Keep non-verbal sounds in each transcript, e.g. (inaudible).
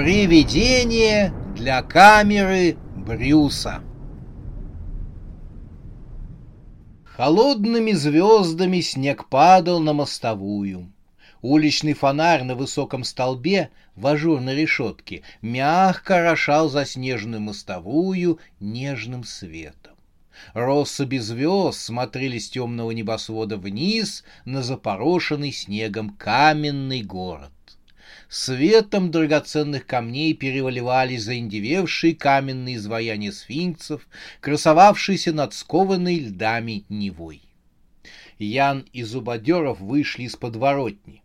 Привидение для камеры Брюса. Холодными звездами снег падал на мостовую. Уличный фонарь на высоком столбе в ажурной решетке мягко рошал заснеженную мостовую нежным светом. Россыпи звезд смотрели с темного небосвода вниз на запорошенный снегом каменный город. Светом драгоценных камней переливались заиндевевшие каменные изваяния сфинксов, красовавшиеся над скованной льдами Невой. Ян и Зубодеров вышли из подворотни.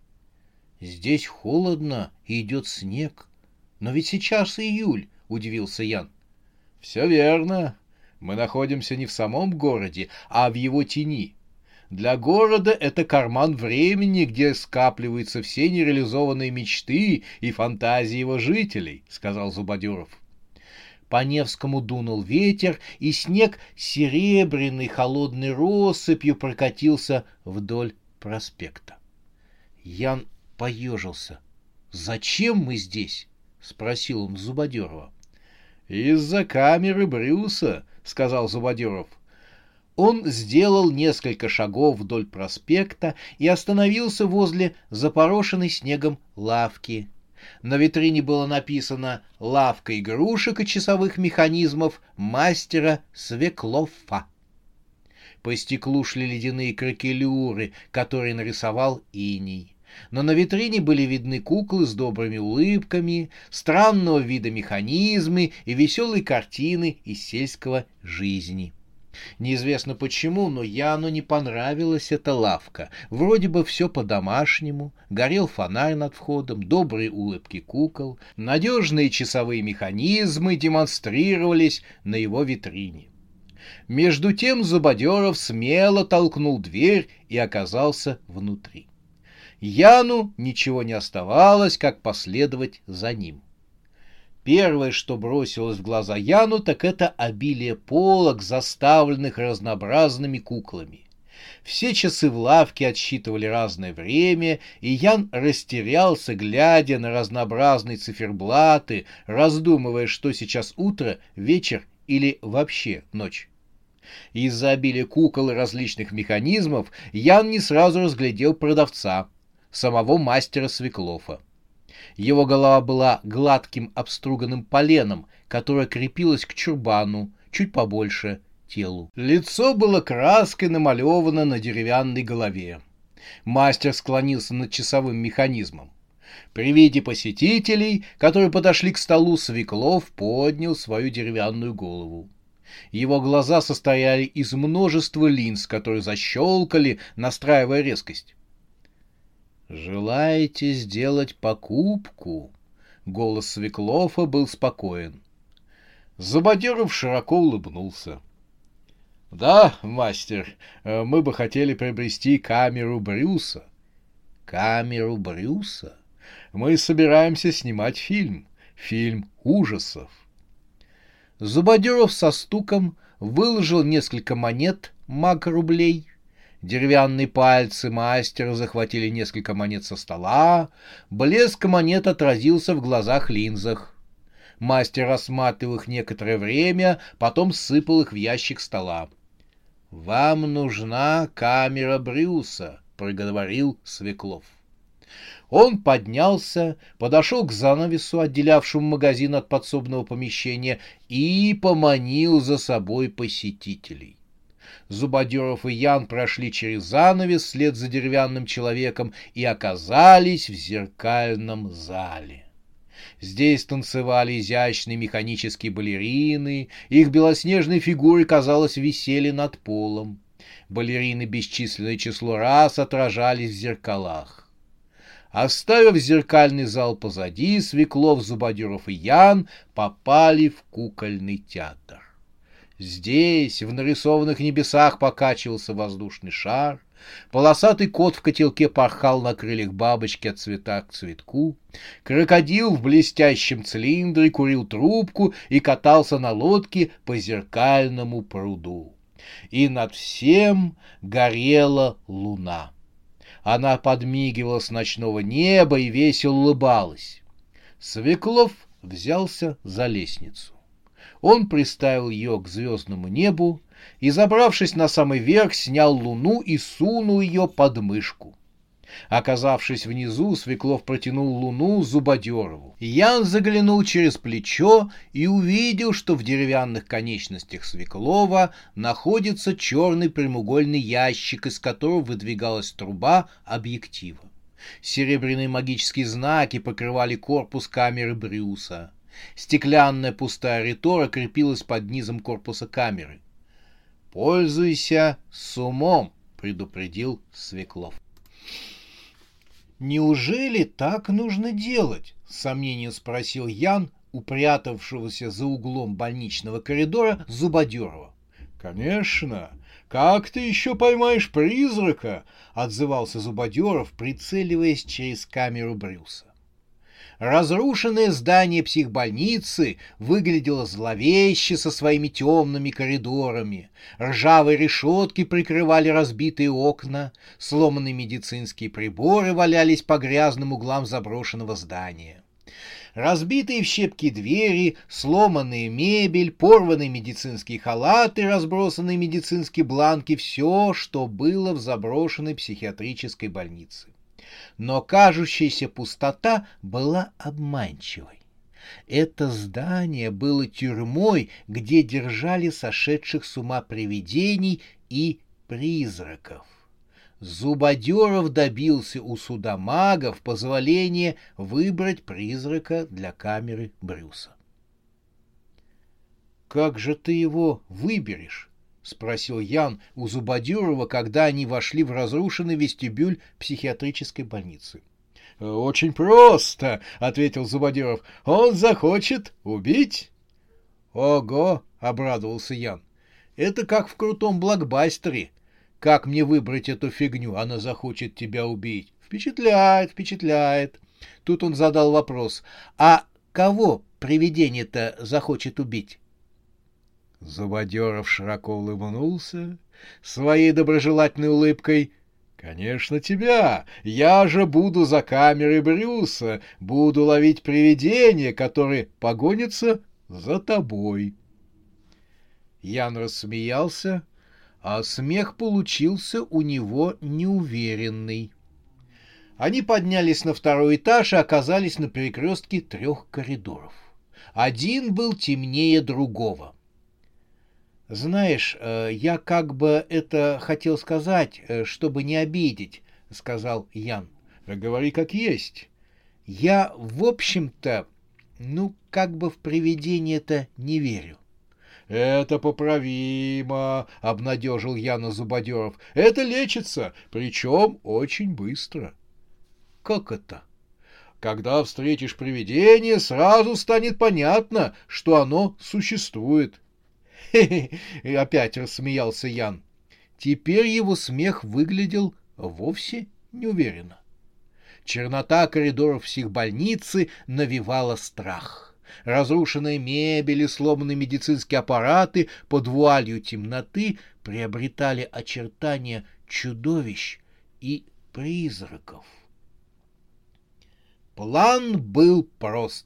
«Здесь холодно и идет снег. Но ведь сейчас июль», — удивился Ян. «Все верно. Мы находимся не в самом городе, а в его тени. Для города это карман времени, где скапливаются все нереализованные мечты и фантазии его жителей, сказал Зубодеров. По Невскому дунул ветер, и снег серебряной холодной россыпью прокатился вдоль проспекта. Ян поежился. «Зачем мы здесь?» — спросил он Зубодерова. «Из-за камеры Брюса», — сказал Зубодеров. Он сделал несколько шагов вдоль проспекта и остановился возле запорошенной снегом лавки. На витрине было написано «Лавка игрушек и часовых механизмов мастера Свеклоффа». По стеклу шли ледяные кракелюры, которые нарисовал иней. Но на витрине были видны куклы с добрыми улыбками, странного вида механизмы и веселые картины из сельского жизни. Неизвестно почему, но Яну не понравилась эта лавка. Вроде бы все по-домашнему, горел фонарь над входом, добрые улыбки кукол, надежные часовые механизмы демонстрировались на его витрине. Между тем Зубодеров смело толкнул дверь и оказался внутри. Яну ничего не оставалось, как последовать за ним. Первое, что бросилось в глаза Яну, так это обилие полок, заставленных разнообразными куклами. Все часы в лавке отсчитывали разное время, и Ян растерялся, глядя на разнообразные циферблаты, раздумывая, что сейчас утро, вечер или вообще ночь. Из-за обилия кукол и различных механизмов Ян не сразу разглядел продавца, самого мастера Свеклофа. Его голова была гладким обструганным поленом, которое крепилось к чурбану, чуть побольше телу. Лицо было краской намалевано на деревянной голове. Мастер склонился над часовым механизмом. При виде посетителей, которые подошли к столу, Свеклов поднял свою деревянную голову. Его глаза состояли из множества линз, которые защелкали, настраивая резкость. «Желаете сделать покупку?» Голос Свеклофа был спокоен. Забодеров широко улыбнулся. «Да, мастер, мы бы хотели приобрести камеру Брюса». «Камеру Брюса? Мы собираемся снимать фильм. Фильм ужасов». Зубодеров со стуком выложил несколько монет маг рублей Деревянные пальцы мастера захватили несколько монет со стола. Блеск монет отразился в глазах-линзах. Мастер рассматривал их некоторое время, потом сыпал их в ящик стола. «Вам нужна камера Брюса», — проговорил Свеклов. Он поднялся, подошел к занавесу, отделявшему магазин от подсобного помещения, и поманил за собой посетителей. Зубодеров и Ян прошли через занавес вслед за деревянным человеком и оказались в зеркальном зале. Здесь танцевали изящные механические балерины, их белоснежные фигуры, казалось, висели над полом. Балерины бесчисленное число раз отражались в зеркалах. Оставив зеркальный зал позади, Свеклов, Зубодеров и Ян попали в кукольный театр. Здесь, в нарисованных небесах, покачивался воздушный шар, полосатый кот в котелке порхал на крыльях бабочки от цвета к цветку, крокодил в блестящем цилиндре курил трубку и катался на лодке по зеркальному пруду. И над всем горела луна. Она подмигивала с ночного неба и весело улыбалась. Свеклов взялся за лестницу. Он приставил ее к звездному небу и, забравшись на самый верх, снял луну и сунул ее под мышку. Оказавшись внизу, Свеклов протянул луну Зубодерову. Ян заглянул через плечо и увидел, что в деревянных конечностях Свеклова находится черный прямоугольный ящик, из которого выдвигалась труба объектива. Серебряные магические знаки покрывали корпус камеры Брюса. Стеклянная пустая ритора крепилась под низом корпуса камеры. «Пользуйся с умом», — предупредил Свеклов. «Неужели так нужно делать?» — с сомнением спросил Ян, упрятавшегося за углом больничного коридора Зубодерова. «Конечно! Как ты еще поймаешь призрака?» — отзывался Зубодеров, прицеливаясь через камеру Брюса. Разрушенное здание психбольницы выглядело зловеще со своими темными коридорами. Ржавые решетки прикрывали разбитые окна, сломанные медицинские приборы валялись по грязным углам заброшенного здания. Разбитые в щепки двери, сломанные мебель, порванные медицинские халаты, разбросанные медицинские бланки — все, что было в заброшенной психиатрической больнице но кажущаяся пустота была обманчивой. Это здание было тюрьмой, где держали сошедших с ума привидений и призраков. Зубодеров добился у судомагов позволения выбрать призрака для камеры Брюса. «Как же ты его выберешь?» — спросил Ян у Зубодюрова, когда они вошли в разрушенный вестибюль психиатрической больницы. — Очень просто, — ответил Зубодюров. — Он захочет убить. — Ого, — обрадовался Ян. — Это как в крутом блокбастере. Как мне выбрать эту фигню? Она захочет тебя убить. Впечатляет, впечатляет. Тут он задал вопрос. А кого привидение-то захочет убить? Зубодеров широко улыбнулся своей доброжелательной улыбкой. «Конечно, тебя! Я же буду за камерой Брюса, буду ловить привидения, которые погонятся за тобой». Ян рассмеялся, а смех получился у него неуверенный. Они поднялись на второй этаж и оказались на перекрестке трех коридоров. Один был темнее другого. «Знаешь, э, я как бы это хотел сказать, э, чтобы не обидеть», — сказал Ян. «Говори как есть». «Я, в общем-то, ну, как бы в привидение-то не верю». «Это поправимо», — обнадежил Яна Зубодеров. «Это лечится, причем очень быстро». «Как это?» «Когда встретишь привидение, сразу станет понятно, что оно существует». — (laughs) опять рассмеялся Ян. Теперь его смех выглядел вовсе неуверенно. Чернота коридоров психбольницы навевала страх. Разрушенные мебель и сломанные медицинские аппараты под вуалью темноты приобретали очертания чудовищ и призраков. План был прост.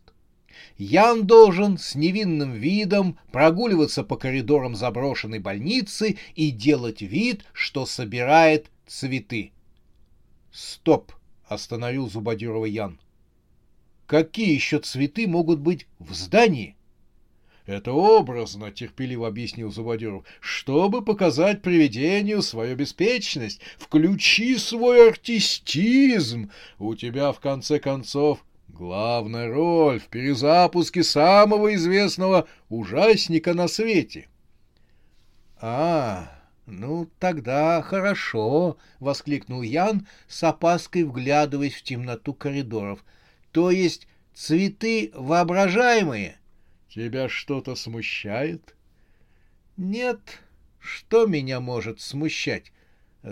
Ян должен с невинным видом прогуливаться по коридорам заброшенной больницы и делать вид, что собирает цветы. «Стоп!» — остановил Зубодирова Ян. «Какие еще цветы могут быть в здании?» «Это образно», — терпеливо объяснил Зубодеров, — «чтобы показать привидению свою беспечность. Включи свой артистизм. У тебя, в конце концов, Главная роль в перезапуске самого известного ужасника на свете. — А, «Ну, тогда хорошо», — воскликнул Ян, с опаской вглядываясь в темноту коридоров. «То есть цветы воображаемые?» «Тебя что-то смущает?» «Нет. Что меня может смущать?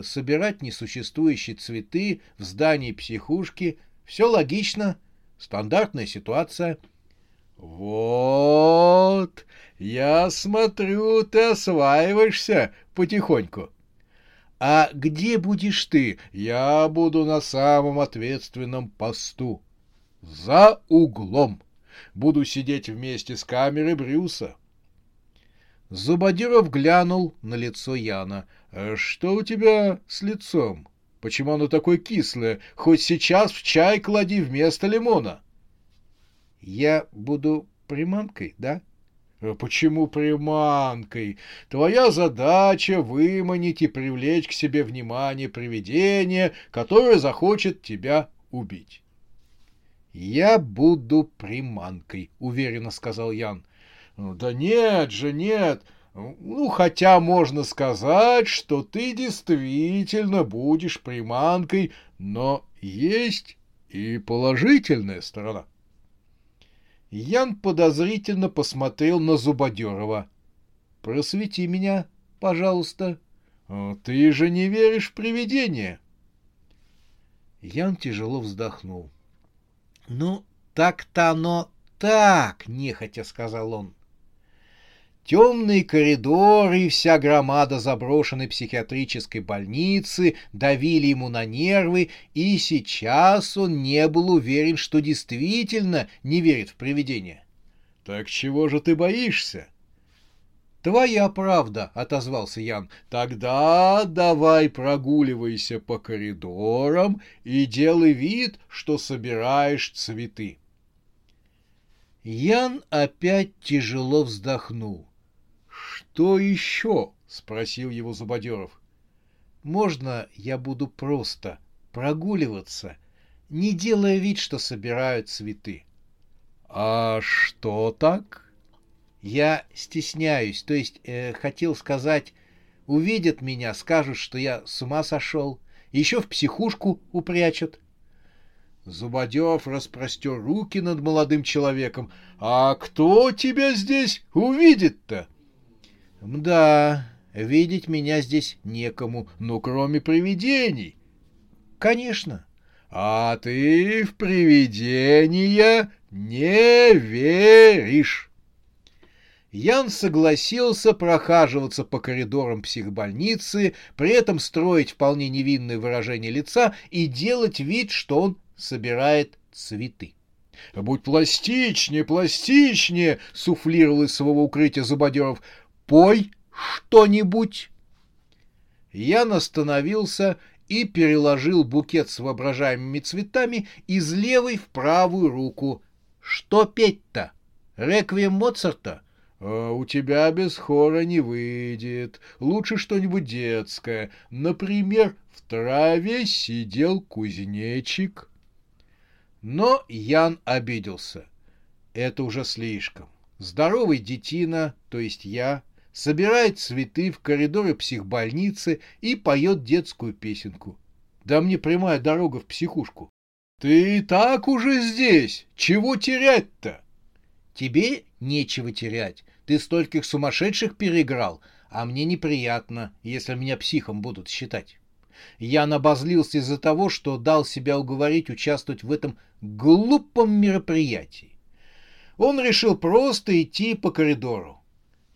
Собирать несуществующие цветы в здании психушки — все логично, стандартная ситуация». «Вот, я смотрю, ты осваиваешься потихоньку». «А где будешь ты?» «Я буду на самом ответственном посту. За углом. Буду сидеть вместе с камерой Брюса». Зубодиров глянул на лицо Яна. «А «Что у тебя с лицом? Почему оно такое кислое? Хоть сейчас в чай клади вместо лимона». Я буду приманкой, да? А почему приманкой? Твоя задача выманить и привлечь к себе внимание привидения, которое захочет тебя убить. Я буду приманкой, уверенно сказал Ян. Да нет же, нет. Ну, хотя можно сказать, что ты действительно будешь приманкой, но есть и положительная сторона. Ян подозрительно посмотрел на Зубодерова. «Просвети меня, пожалуйста». «Ты же не веришь в привидения?» Ян тяжело вздохнул. «Ну, так-то оно так!» — нехотя сказал он. Темные коридоры и вся громада заброшенной психиатрической больницы давили ему на нервы, и сейчас он не был уверен, что действительно не верит в привидения. — Так чего же ты боишься? — Твоя правда, — отозвался Ян. — Тогда давай прогуливайся по коридорам и делай вид, что собираешь цветы. Ян опять тяжело вздохнул. «Что еще?» — спросил его Зубодеров. «Можно я буду просто прогуливаться, не делая вид, что собирают цветы?» «А что так?» «Я стесняюсь, то есть э, хотел сказать, увидят меня, скажут, что я с ума сошел, еще в психушку упрячут». Зубодев распростер руки над молодым человеком. «А кто тебя здесь увидит-то?» Да, видеть меня здесь некому, ну, кроме привидений. Конечно. А ты в привидения не веришь. Ян согласился прохаживаться по коридорам психбольницы, при этом строить вполне невинное выражение лица и делать вид, что он собирает цветы. «Будь пластичнее, пластичнее!» — суфлировал из своего укрытия Зубодеров. Пой что-нибудь. Ян остановился и переложил букет с воображаемыми цветами из левой в правую руку. Что петь-то? Реквием Моцарта? А у тебя без хора не выйдет. Лучше что-нибудь детское. Например, в траве сидел кузнечик. Но Ян обиделся. Это уже слишком. Здоровый детина, то есть я, собирает цветы в коридоре психбольницы и поет детскую песенку. Да мне прямая дорога в психушку. Ты и так уже здесь. Чего терять-то? Тебе нечего терять. Ты стольких сумасшедших переиграл, а мне неприятно, если меня психом будут считать. Я набозлился из-за того, что дал себя уговорить участвовать в этом глупом мероприятии. Он решил просто идти по коридору.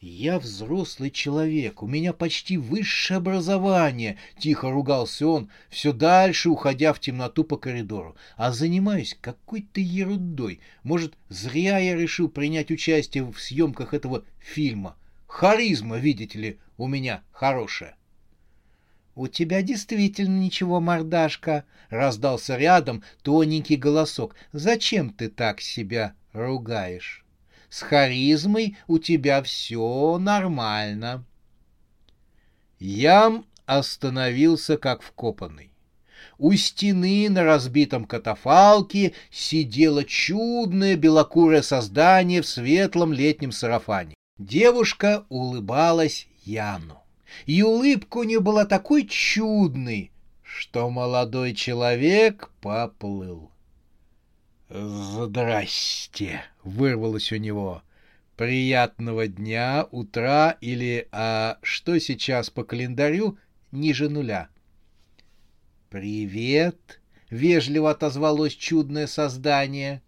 «Я взрослый человек, у меня почти высшее образование», — тихо ругался он, все дальше уходя в темноту по коридору. «А занимаюсь какой-то ерундой. Может, зря я решил принять участие в съемках этого фильма. Харизма, видите ли, у меня хорошая». «У тебя действительно ничего, мордашка», — раздался рядом тоненький голосок. «Зачем ты так себя ругаешь?» С харизмой у тебя все нормально. Ям остановился как вкопанный. У стены на разбитом катафалке сидело чудное белокурое создание в светлом летнем сарафане. Девушка улыбалась Яну. и улыбка у нее была такой чудной, что молодой человек поплыл. «Здрасте!» — вырвалось у него. «Приятного дня, утра или, а что сейчас по календарю, ниже нуля?» «Привет!» — вежливо отозвалось чудное создание.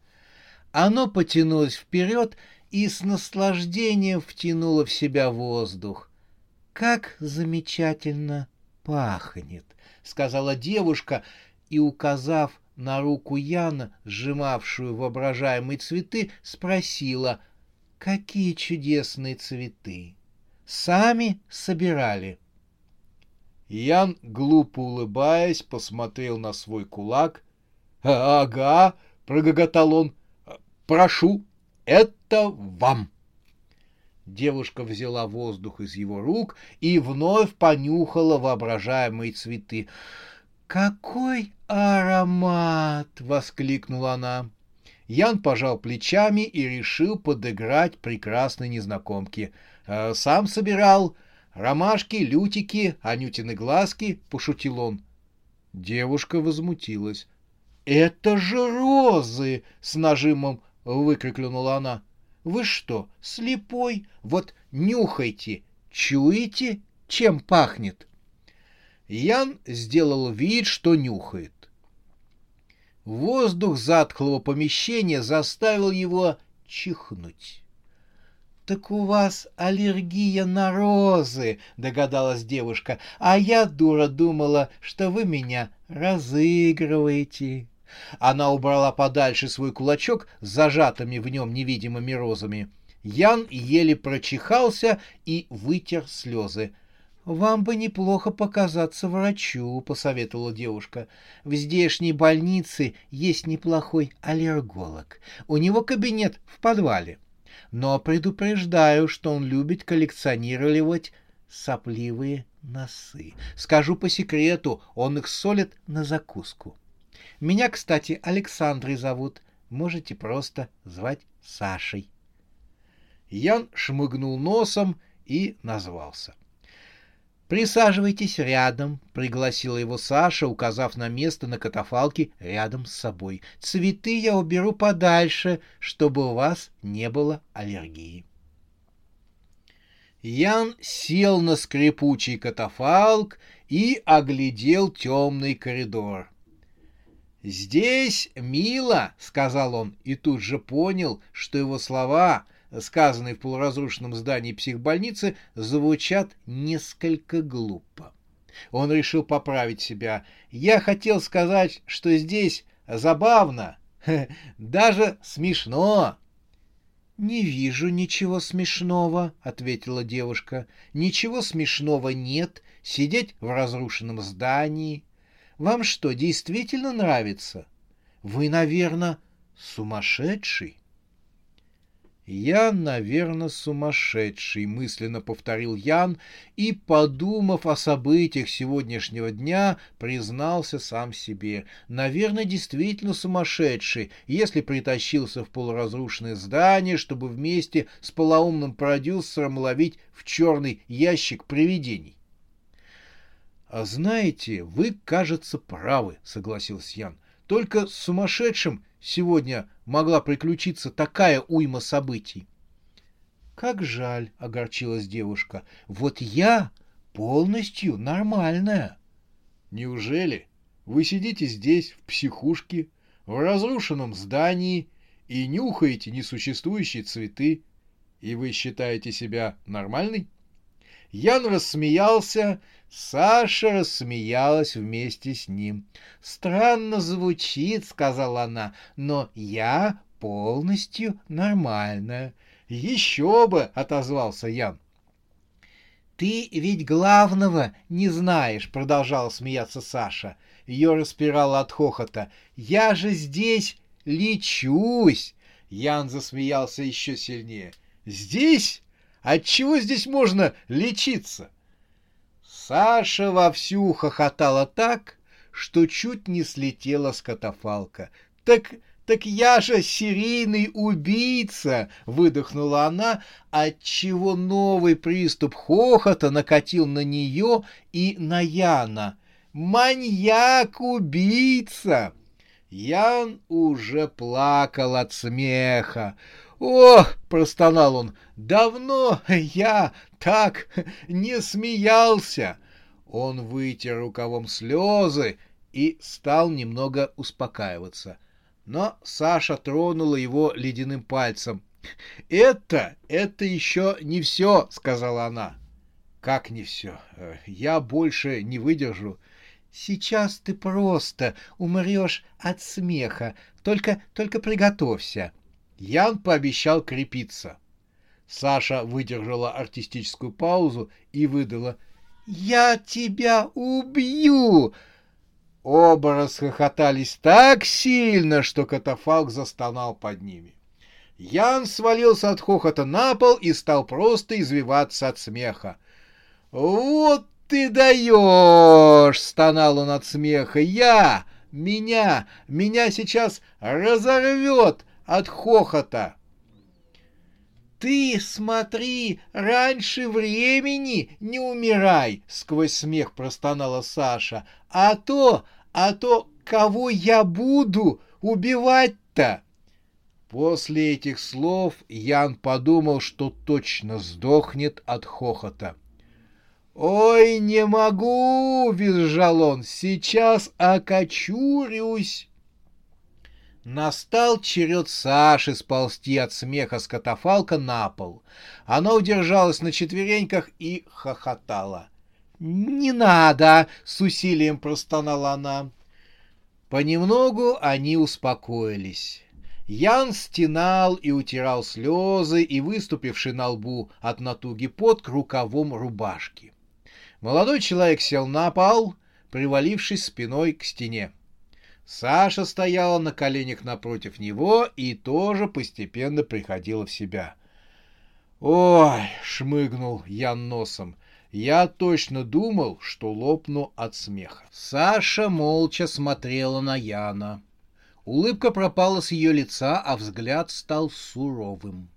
Оно потянулось вперед и с наслаждением втянуло в себя воздух. «Как замечательно пахнет!» — сказала девушка и, указав на руку Яна, сжимавшую воображаемые цветы, спросила, какие чудесные цветы. Сами собирали. Ян, глупо улыбаясь, посмотрел на свой кулак. «Ага», — прогоготал он, — «прошу, это вам». Девушка взяла воздух из его рук и вновь понюхала воображаемые цветы. «Какой аромат!» — воскликнула она. Ян пожал плечами и решил подыграть прекрасной незнакомке. «Э, «Сам собирал. Ромашки, лютики, анютины глазки», — пошутил он. Девушка возмутилась. «Это же розы!» — с нажимом выкрикнула она. «Вы что, слепой? Вот нюхайте, чуете, чем пахнет?» Ян сделал вид, что нюхает. Воздух затхлого помещения заставил его чихнуть. «Так у вас аллергия на розы», — догадалась девушка, «а я, дура, думала, что вы меня разыгрываете». Она убрала подальше свой кулачок с зажатыми в нем невидимыми розами. Ян еле прочихался и вытер слезы. «Вам бы неплохо показаться врачу», — посоветовала девушка. «В здешней больнице есть неплохой аллерголог. У него кабинет в подвале. Но предупреждаю, что он любит коллекционировать сопливые носы. Скажу по секрету, он их солит на закуску. Меня, кстати, Александрой зовут. Можете просто звать Сашей». Ян шмыгнул носом и назвался. «Присаживайтесь рядом», — пригласила его Саша, указав на место на катафалке рядом с собой. «Цветы я уберу подальше, чтобы у вас не было аллергии». Ян сел на скрипучий катафалк и оглядел темный коридор. «Здесь мило», — сказал он, и тут же понял, что его слова сказанные в полуразрушенном здании психбольницы, звучат несколько глупо. Он решил поправить себя. Я хотел сказать, что здесь забавно, (laughs) даже смешно. «Не вижу ничего смешного», — ответила девушка. «Ничего смешного нет сидеть в разрушенном здании. Вам что, действительно нравится? Вы, наверное, сумасшедший?» «Я, наверное, сумасшедший», — мысленно повторил Ян и, подумав о событиях сегодняшнего дня, признался сам себе. «Наверное, действительно сумасшедший, если притащился в полуразрушенное здание, чтобы вместе с полоумным продюсером ловить в черный ящик привидений». «А знаете, вы, кажется, правы», — согласился Ян. «Только сумасшедшим сегодня могла приключиться такая уйма событий. Как жаль, огорчилась девушка. Вот я полностью нормальная. Неужели вы сидите здесь, в психушке, в разрушенном здании и нюхаете несуществующие цветы, и вы считаете себя нормальной? Ян рассмеялся, Саша рассмеялась вместе с ним. «Странно звучит», — сказала она, — «но я полностью нормальная». «Еще бы!» — отозвался Ян. «Ты ведь главного не знаешь», — продолжала смеяться Саша. Ее распирало от хохота. «Я же здесь лечусь!» Ян засмеялся еще сильнее. «Здесь? Отчего здесь можно лечиться?» Саша вовсю хохотала так, что чуть не слетела с катафалка. «Так так я же серийный убийца!» — выдохнула она, отчего новый приступ хохота накатил на нее и на Яна. «Маньяк-убийца!» Ян уже плакал от смеха. «Ох!» — простонал он. «Давно я так не смеялся!» Он вытер рукавом слезы и стал немного успокаиваться. Но Саша тронула его ледяным пальцем. «Это, это еще не все», — сказала она. «Как не все? Я больше не выдержу». «Сейчас ты просто умрешь от смеха. Только, только приготовься». Ян пообещал крепиться. Саша выдержала артистическую паузу и выдала «Я тебя убью!» Оба расхохотались так сильно, что катафалк застонал под ними. Ян свалился от хохота на пол и стал просто извиваться от смеха. «Вот ты даешь!» — стонал он от смеха. «Я! Меня! Меня сейчас разорвет от хохота!» «Ты смотри, раньше времени не умирай!» — сквозь смех простонала Саша. «А то, а то, кого я буду убивать-то?» После этих слов Ян подумал, что точно сдохнет от хохота. «Ой, не могу!» — визжал он. «Сейчас окочурюсь!» Настал черед Саши сползти от смеха с катафалка на пол. Она удержалась на четвереньках и хохотала. «Не надо!» — с усилием простонала она. Понемногу они успокоились. Ян стенал и утирал слезы и выступивший на лбу от натуги под к рукавом рубашки. Молодой человек сел на пол, привалившись спиной к стене. Саша стояла на коленях напротив него и тоже постепенно приходила в себя. «Ой!» — шмыгнул Ян носом. «Я точно думал, что лопну от смеха». Саша молча смотрела на Яна. Улыбка пропала с ее лица, а взгляд стал суровым.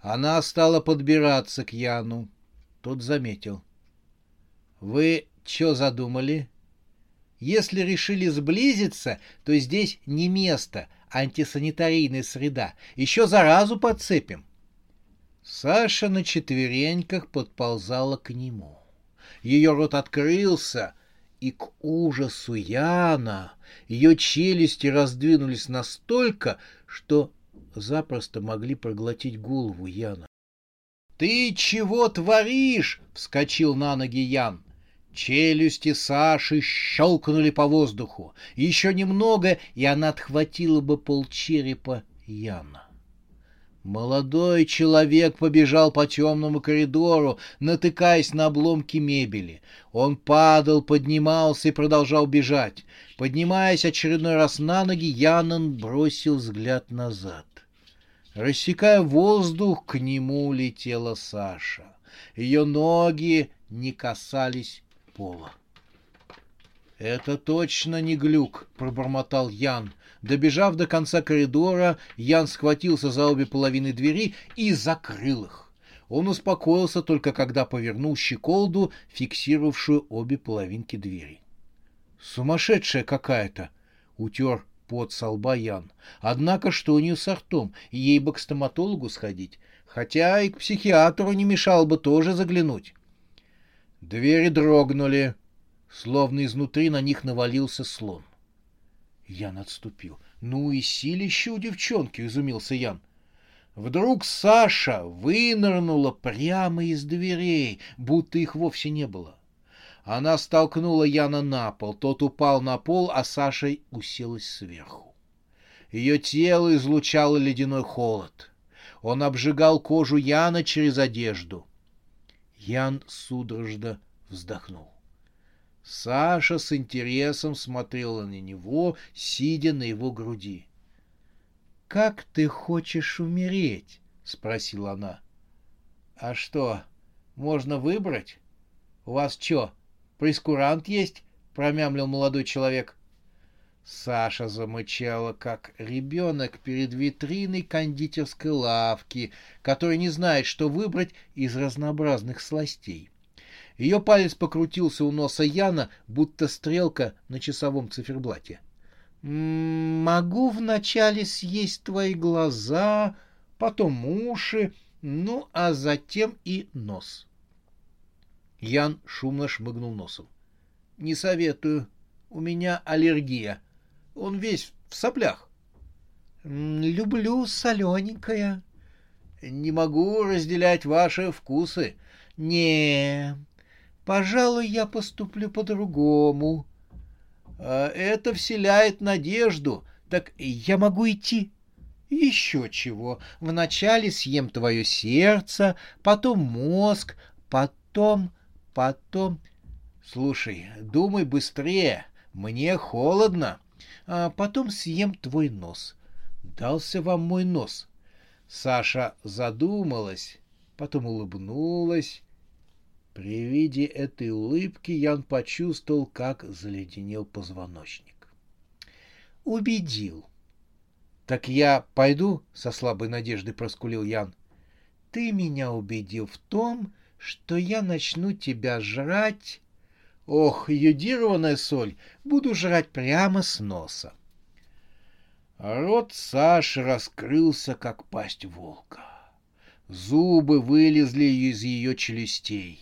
Она стала подбираться к Яну. Тот заметил. «Вы что задумали?» Если решили сблизиться, то здесь не место, антисанитарийная среда. Еще заразу подцепим. Саша на четвереньках подползала к нему. Ее рот открылся, и к ужасу Яна ее челюсти раздвинулись настолько, что запросто могли проглотить голову Яна. «Ты чего творишь?» — вскочил на ноги Ян. Челюсти Саши щелкнули по воздуху. Еще немного, и она отхватила бы полчерепа Яна. Молодой человек побежал по темному коридору, натыкаясь на обломки мебели. Он падал, поднимался и продолжал бежать. Поднимаясь очередной раз на ноги, Янон бросил взгляд назад. Рассекая воздух, к нему летела Саша. Ее ноги не касались пола. «Это точно не глюк», — пробормотал Ян. Добежав до конца коридора, Ян схватился за обе половины двери и закрыл их. Он успокоился только когда повернул щеколду, фиксировавшую обе половинки двери. «Сумасшедшая какая-то!» — утер под со лба Ян. «Однако что у нее с ртом? Ей бы к стоматологу сходить. Хотя и к психиатру не мешало бы тоже заглянуть». Двери дрогнули, словно изнутри на них навалился слон. Ян отступил. «Ну и силище у девчонки!» — изумился Ян. Вдруг Саша вынырнула прямо из дверей, будто их вовсе не было. Она столкнула Яна на пол, тот упал на пол, а Саша уселась сверху. Ее тело излучало ледяной холод. Он обжигал кожу Яна через одежду. Ян судорожно вздохнул. Саша с интересом смотрела на него, сидя на его груди. «Как ты хочешь умереть?» — спросила она. «А что, можно выбрать? У вас что, прескурант есть?» — промямлил молодой человек. Саша замычала, как ребенок перед витриной кондитерской лавки, который не знает, что выбрать из разнообразных сластей. Ее палец покрутился у носа Яна, будто стрелка на часовом циферблате. «Могу вначале съесть твои глаза, потом уши, ну, а затем и нос». Ян шумно шмыгнул носом. «Не советую. У меня аллергия. Он весь в соплях». «Люблю солененькое». «Не могу разделять ваши вкусы». «Не, пожалуй, я поступлю по-другому». А «Это вселяет надежду. Так я могу идти?» «Еще чего. Вначале съем твое сердце, потом мозг, потом Потом... Слушай, думай быстрее, мне холодно. А потом съем твой нос. Дался вам мой нос. Саша задумалась, потом улыбнулась. При виде этой улыбки Ян почувствовал, как заледенел позвоночник. Убедил. Так я пойду, со слабой надеждой проскулил Ян. Ты меня убедил в том, что я начну тебя жрать. Ох, йодированная соль, буду жрать прямо с носа. Рот Саши раскрылся, как пасть волка. Зубы вылезли из ее челюстей.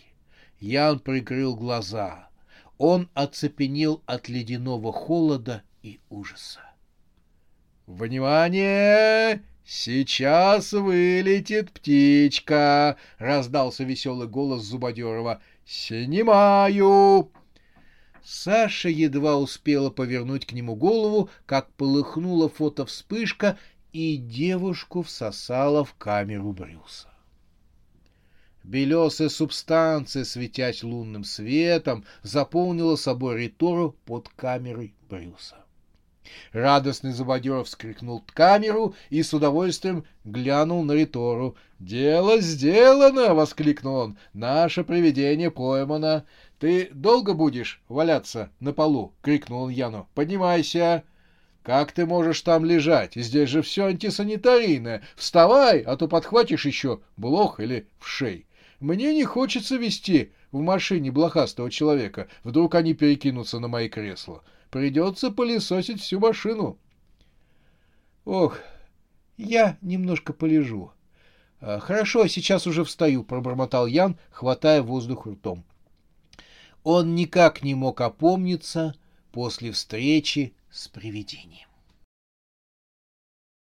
Ян прикрыл глаза. Он оцепенел от ледяного холода и ужаса. «Внимание! «Сейчас вылетит птичка!» — раздался веселый голос Зубодерова. «Снимаю!» Саша едва успела повернуть к нему голову, как полыхнула фотовспышка, и девушку всосала в камеру Брюса. Белесая субстанция, светясь лунным светом, заполнила собой Ритору под камерой Брюса. Радостный Зубодеров вскрикнул камеру и с удовольствием глянул на Ритору. «Дело сделано!» — воскликнул он. «Наше привидение поймано. Ты долго будешь валяться на полу?» — крикнул он Яну. «Поднимайся!» «Как ты можешь там лежать? Здесь же все антисанитарийное. Вставай, а то подхватишь еще блох или в шей. Мне не хочется вести в машине блохастого человека. Вдруг они перекинутся на мои кресла. Придется пылесосить всю машину. Ох, я немножко полежу. А, хорошо, сейчас уже встаю, пробормотал Ян, хватая воздух ртом. Он никак не мог опомниться после встречи с привидением.